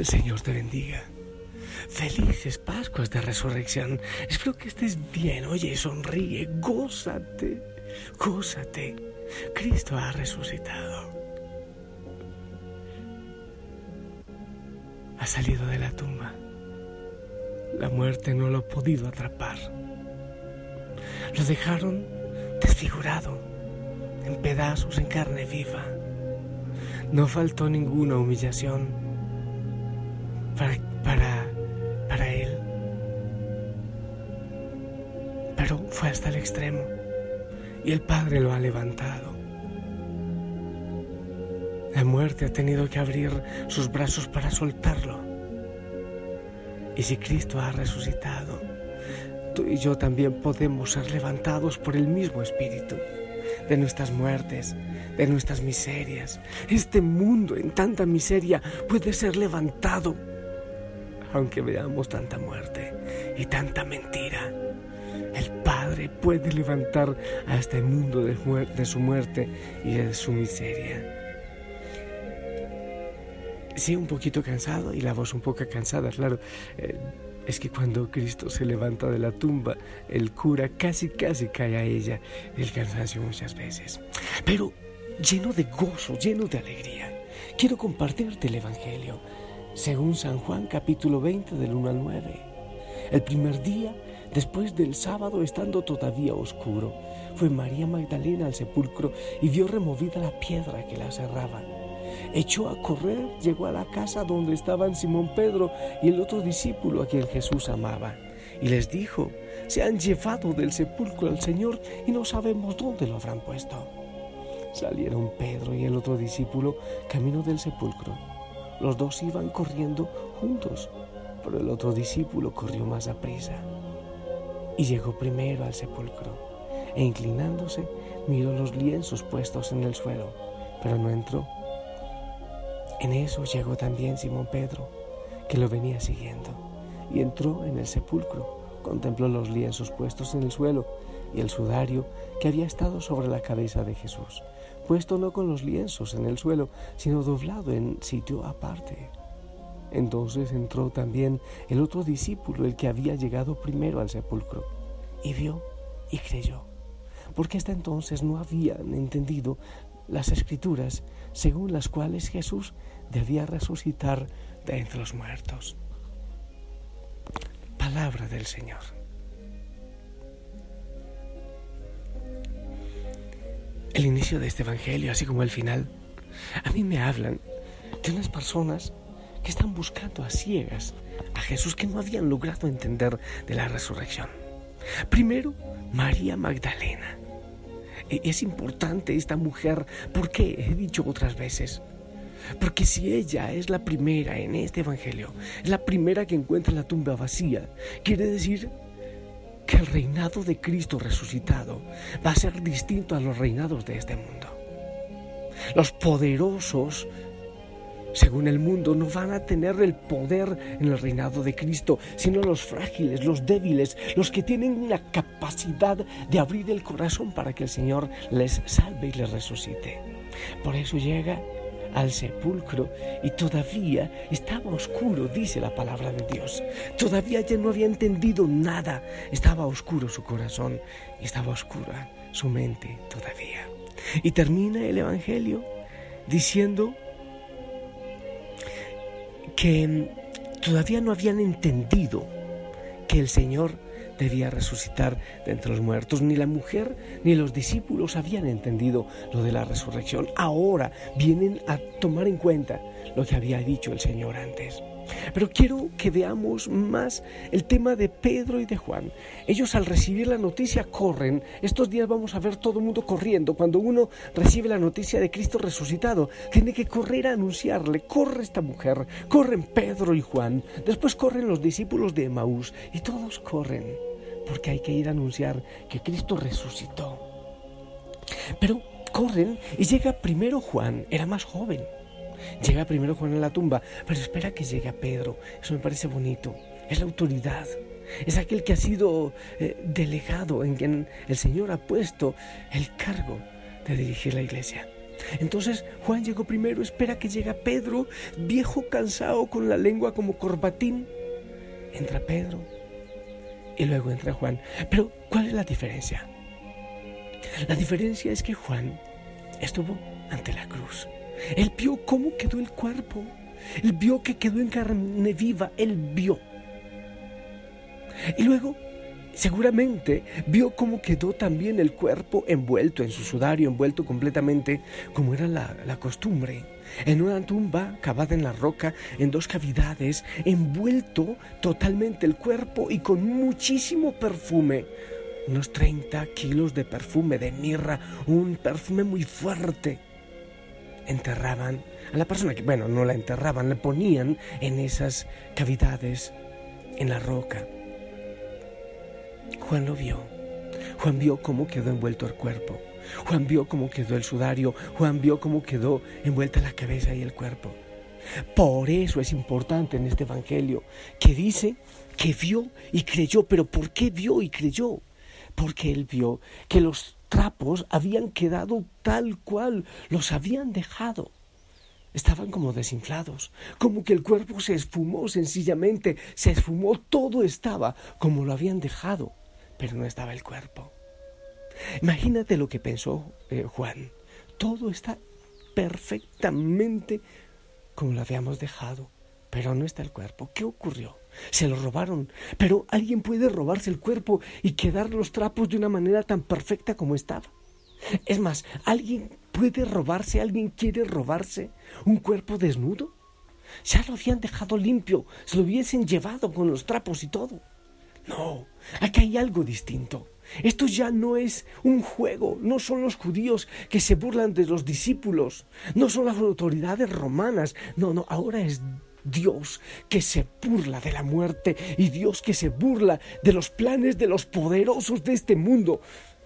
El Señor te bendiga. Felices Pascuas de Resurrección. Espero que estés bien. Oye, sonríe, gózate, gózate. Cristo ha resucitado. Ha salido de la tumba. La muerte no lo ha podido atrapar. Lo dejaron desfigurado, en pedazos, en carne viva. No faltó ninguna humillación para, para, él. Pero fue hasta el extremo y el Padre lo ha levantado. La muerte ha tenido que abrir sus brazos para soltarlo. Y si Cristo ha resucitado, tú y yo también podemos ser levantados por el mismo Espíritu de nuestras muertes, de nuestras miserias. Este mundo en tanta miseria puede ser levantado, aunque veamos tanta muerte y tanta mentira. El Padre puede levantar a este mundo de, su muerte y de su miseria. Sí, un poquito cansado y la voz un poco cansada, claro. Eh, es que cuando Cristo se levanta de la tumba, el cura casi, casi cae a ella del cansancio muchas veces. Pero lleno de gozo, lleno de alegría, quiero compartirte el Evangelio según San Juan capítulo 20 del 1 al 9. El primer día, después del sábado, estando todavía oscuro, fue María Magdalena al sepulcro y vio removida la piedra que la cerraba echó a correr, llegó a la casa donde estaban Simón Pedro y el otro discípulo a quien Jesús amaba, y les dijo, se han llevado del sepulcro al Señor y no sabemos dónde lo habrán puesto. Salieron Pedro y el otro discípulo camino del sepulcro. Los dos iban corriendo juntos, pero el otro discípulo corrió más a prisa y llegó primero al sepulcro e inclinándose miró los lienzos puestos en el suelo, pero no entró. En eso llegó también Simón Pedro, que lo venía siguiendo, y entró en el sepulcro, contempló los lienzos puestos en el suelo y el sudario que había estado sobre la cabeza de Jesús, puesto no con los lienzos en el suelo, sino doblado en sitio aparte. Entonces entró también el otro discípulo, el que había llegado primero al sepulcro, y vio y creyó, porque hasta entonces no habían entendido las escrituras según las cuales Jesús debía resucitar de entre los muertos. Palabra del Señor. El inicio de este Evangelio, así como el final, a mí me hablan de unas personas que están buscando a ciegas a Jesús que no habían logrado entender de la resurrección. Primero, María Magdalena. E, es importante esta mujer, porque he dicho otras veces, porque si ella es la primera en este Evangelio, es la primera que encuentra la tumba vacía, quiere decir que el reinado de Cristo resucitado va a ser distinto a los reinados de este mundo. Los poderosos, según el mundo, no van a tener el poder en el reinado de Cristo, sino los frágiles, los débiles, los que tienen la capacidad de abrir el corazón para que el Señor les salve y les resucite. Por eso llega al sepulcro y todavía estaba oscuro, dice la palabra de Dios. Todavía ya no había entendido nada. Estaba oscuro su corazón y estaba oscura su mente todavía. Y termina el Evangelio diciendo que todavía no habían entendido que el Señor debía resucitar de entre los muertos. Ni la mujer ni los discípulos habían entendido lo de la resurrección. Ahora vienen a tomar en cuenta lo que había dicho el Señor antes. Pero quiero que veamos más el tema de Pedro y de Juan. Ellos al recibir la noticia corren. Estos días vamos a ver todo el mundo corriendo. Cuando uno recibe la noticia de Cristo resucitado, tiene que correr a anunciarle. Corre esta mujer. Corren Pedro y Juan. Después corren los discípulos de Emaús. Y todos corren porque hay que ir a anunciar que Cristo resucitó. Pero corren y llega primero Juan, era más joven. Llega primero Juan a la tumba, pero espera que llegue a Pedro. Eso me parece bonito. Es la autoridad. Es aquel que ha sido eh, delegado, en quien el Señor ha puesto el cargo de dirigir la iglesia. Entonces Juan llegó primero, espera que llega Pedro, viejo cansado con la lengua como corbatín. Entra Pedro y luego entra Juan. Pero ¿cuál es la diferencia? La diferencia es que Juan estuvo ante la cruz. Él vio cómo quedó el cuerpo. Él vio que quedó en carne viva. Él vio. Y luego Seguramente vio cómo quedó también el cuerpo envuelto en su sudario, envuelto completamente como era la, costumbre, en una tumba cavada en la roca, en dos cavidades, envuelto totalmente el cuerpo y con muchísimo perfume. Unos 30 kilos de perfume de mirra, un perfume muy fuerte. Enterraban a la persona que, bueno, no la enterraban, la ponían en esas cavidades en la roca. Juan lo vio. Juan vio cómo quedó envuelto el cuerpo. Juan vio cómo quedó el sudario. Juan vio cómo quedó envuelta la cabeza y el cuerpo. Por eso es importante en este Evangelio que dice que vio y creyó. Pero ¿por qué vio y creyó? Porque él vio que los trapos habían quedado tal cual los habían dejado. Estaban como desinflados, como que el cuerpo se esfumó sencillamente, se esfumó, todo estaba como lo habían dejado pero no estaba el cuerpo. Imagínate lo que pensó eh, Juan. Todo está perfectamente como lo habíamos dejado, pero no está el cuerpo. ¿Qué ocurrió? Se lo robaron, pero alguien puede robarse el cuerpo y quedar los trapos de una manera tan perfecta como estaba. Es más, alguien puede robarse, alguien quiere robarse un cuerpo desnudo. Ya lo habían dejado limpio, se lo hubiesen llevado con los trapos y todo. No, aquí hay algo distinto. Esto ya no es un juego, no son los judíos que se burlan de los discípulos, no son las autoridades romanas, no, no, ahora es Dios que se burla de la muerte y Dios que se burla de los planes de los poderosos de este mundo.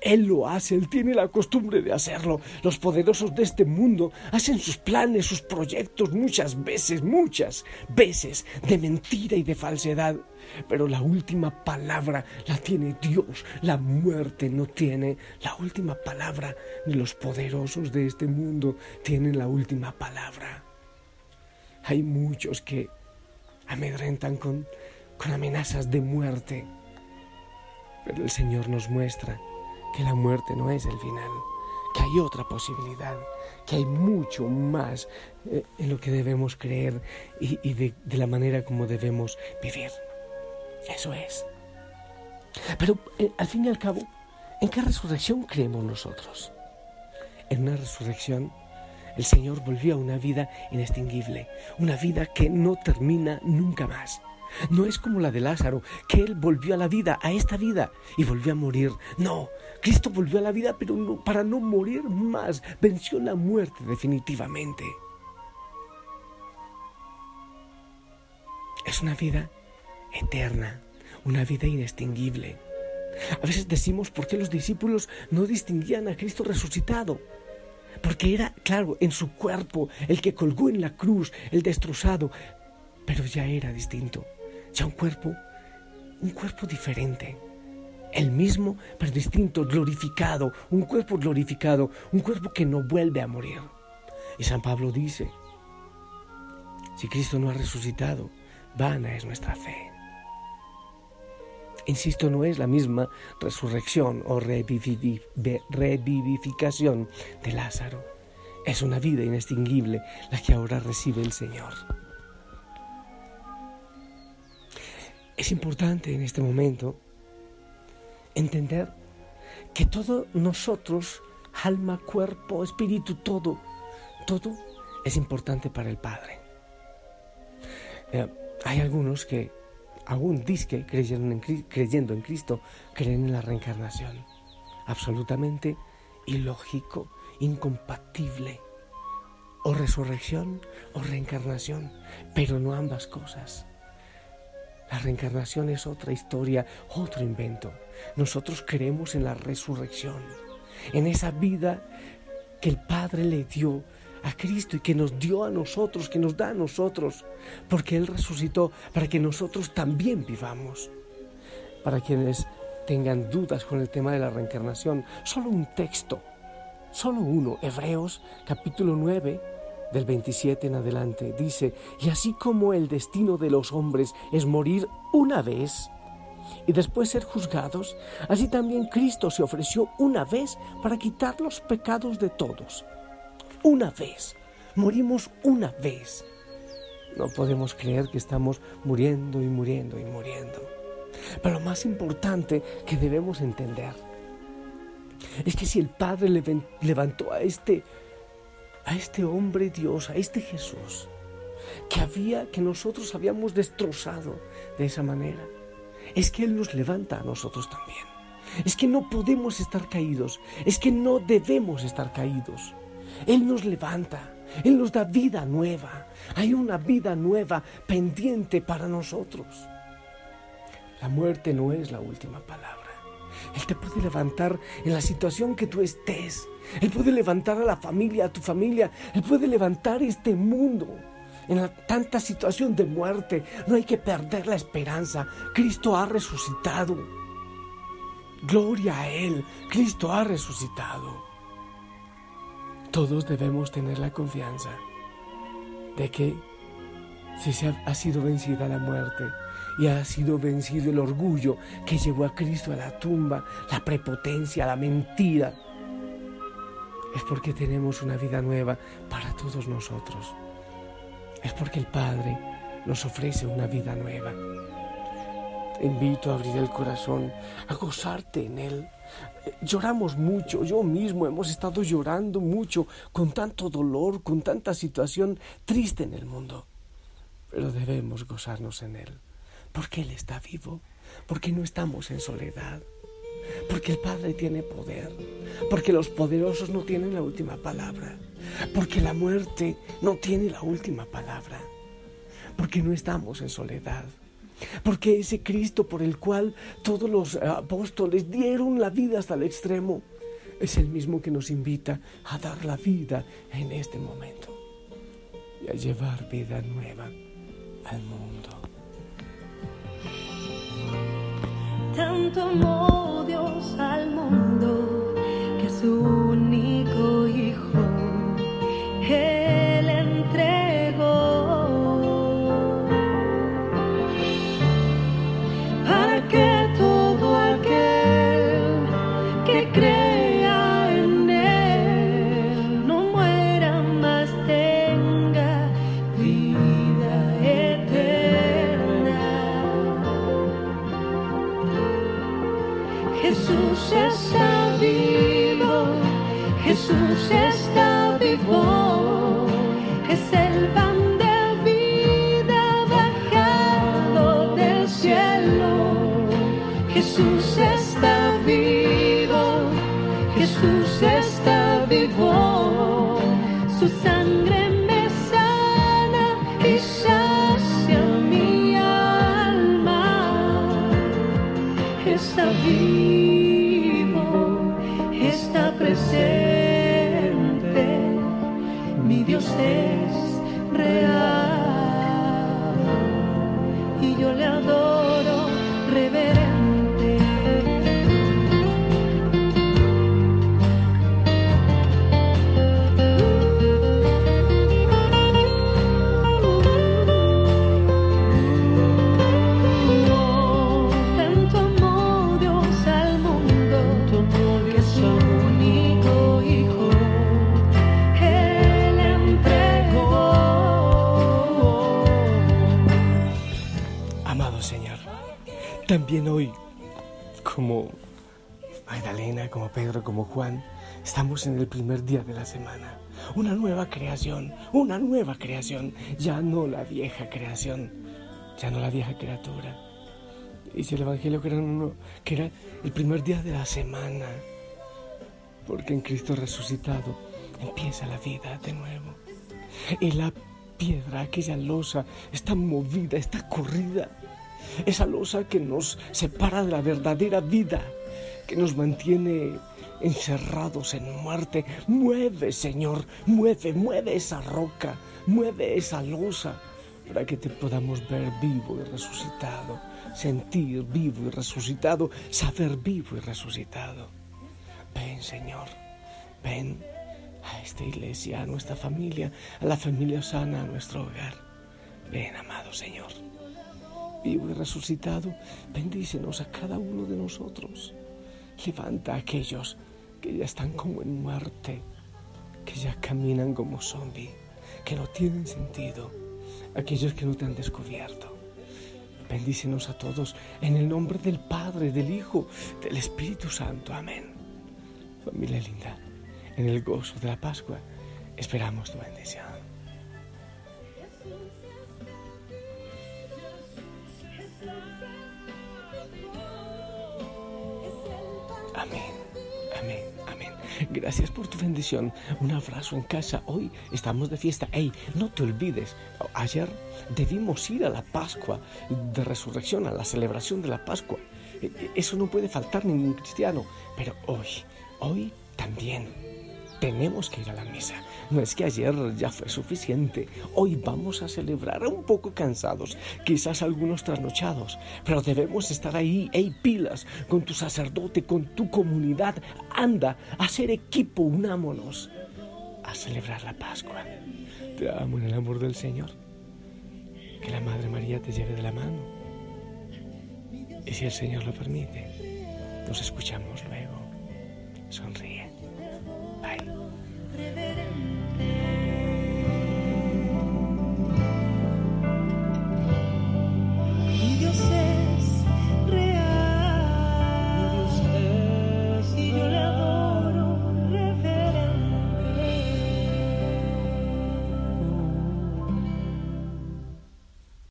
Él lo hace, Él tiene la costumbre de hacerlo. Los poderosos de este mundo hacen sus planes, sus proyectos muchas veces, muchas veces, de mentira y de falsedad. Pero la última palabra la tiene Dios. La muerte no tiene la última palabra, ni los poderosos de este mundo tienen la última palabra. Hay muchos que amedrentan con, con amenazas de muerte. Pero el Señor nos muestra que la muerte no es el final, que hay otra posibilidad, que hay mucho más eh, en lo que debemos creer y, de, la manera como debemos vivir. Eso es. Pero eh, al fin y al cabo, ¿en qué resurrección creemos nosotros? En una resurrección el Señor volvió a una vida inextinguible, una vida que no termina nunca más. No es como la de Lázaro, que él volvió a la vida, a esta vida, y volvió a morir. No, Cristo volvió a la vida, pero para no morir más. Venció la muerte definitivamente. Es una vida eterna, una vida inextinguible. A veces decimos por qué los discípulos no distinguían a Cristo resucitado. Porque era, claro, en su cuerpo, el que colgó en la cruz, el destrozado, pero ya era distinto ya un cuerpo, un cuerpo diferente. El mismo, pero distinto, glorificado, un cuerpo glorificado, un cuerpo que no vuelve a morir. Y San Pablo dice, si Cristo no ha resucitado, vana es nuestra fe. Insisto, no es la misma resurrección o revivificación de Lázaro. Es una vida inextinguible la que ahora recibe el Señor. Es importante en este momento entender que todo nosotros, alma, cuerpo, espíritu, todo, todo es importante para el Padre. Hay algunos que aún en, creyendo en Cristo, creen en la reencarnación. Absolutamente ilógico, incompatible. O resurrección o reencarnación, pero no ambas cosas. La reencarnación es otra historia, otro invento. Nosotros creemos en la resurrección, en esa vida que el Padre le dio a Cristo y que nos dio a nosotros, que nos da a nosotros, porque Él resucitó para que nosotros también vivamos. Para quienes tengan dudas con el tema de la reencarnación, solo un texto solo uno, Hebreos capítulo 9, del 27 en adelante, dice, y así como el destino de los hombres es morir una vez y después ser juzgados, así también Cristo se ofreció una vez para quitar los pecados de todos. Una vez. Morimos una vez. No podemos creer que estamos muriendo y muriendo y muriendo. Pero lo más importante que debemos entender es que si el Padre levantó a este a este hombre Dios, a este Jesús, que había, que nosotros habíamos destrozado de esa manera, es que Él nos levanta a nosotros también. Es que no podemos estar caídos, es que no debemos estar caídos. Él nos levanta, Él nos da vida nueva. Hay una vida nueva pendiente para nosotros. La muerte no es la última palabra. Él te puede levantar en la situación que tú estés. Él puede levantar a la familia, a tu familia. Él puede levantar este mundo en tanta situación de muerte. No hay que perder la esperanza. Cristo ha resucitado. Gloria a Él. Cristo ha resucitado. Todos debemos tener la confianza de que si se ha sido vencida la muerte, y ha sido vencido el orgullo que llevó a Cristo a la tumba, la prepotencia, la mentira. Es porque tenemos una vida nueva para todos nosotros. Es porque el Padre nos ofrece una vida nueva. Te invito a abrir el corazón, a gozarte en Él. Lloramos mucho, yo mismo hemos estado llorando mucho con tanto dolor, con tanta situación triste en el mundo. Pero debemos gozarnos en Él porque Él está vivo, porque no estamos en soledad, porque el Padre tiene poder, porque los poderosos no tienen la última palabra, porque la muerte no tiene la última palabra, porque no estamos en soledad. Porque ese Cristo por el cual todos los apóstoles dieron la vida hasta el extremo, es el mismo que nos invita a dar la vida en este momento y a llevar vida nueva al mundo. Tanto amó Dios al mundo que su Jesús está como Magdalena, como Pedro, como Juan, estamos en el primer día de la semana. Una nueva creación, una nueva creación, ya no la vieja creación, ya no la vieja criatura. Dice el Evangelio que era, el primer día de la semana, porque en Cristo resucitado empieza la vida de nuevo. Y la piedra, aquella losa, está movida, está corrida. Esa losa que nos separa de la verdadera vida, que nos mantiene encerrados en muerte. Mueve, Señor, mueve, mueve esa roca, mueve esa losa, para que te podamos ver vivo y resucitado, sentir vivo y resucitado, saber vivo y resucitado. Ven, Señor, Ven a esta iglesia, a nuestra familia, a la familia sana, a nuestro hogar. Ven, amado Señor. Vivo y resucitado, bendícenos a cada uno de nosotros. Levanta a aquellos que ya están como en muerte, que ya caminan como zombies, que no tienen sentido, aquellos que no te han descubierto. Bendícenos a todos en el nombre del Padre, del Hijo, del Espíritu Santo. Amén. Familia linda, en el gozo de la Pascua esperamos tu bendición. Gracias por tu bendición. Un abrazo en casa. Hoy estamos de fiesta. Ey, no te olvides. Ayer debimos ir a la Pascua de Resurrección, a la celebración de la Pascua. E, e, eso no puede faltar ningún cristiano. Pero hoy, hoy también tenemos que ir a la misa. No es que ayer ya fue suficiente. Hoy vamos a celebrar un poco cansados, quizás algunos trasnochados, pero debemos estar ahí, hey pilas, con tu sacerdote, con tu comunidad. Anda, a hacer equipo, unámonos a celebrar la Pascua. Te amo en el amor del Señor. Que la Madre María te lleve de la mano. Y si el Señor lo permite, nos escuchamos luego. Sonríe. living in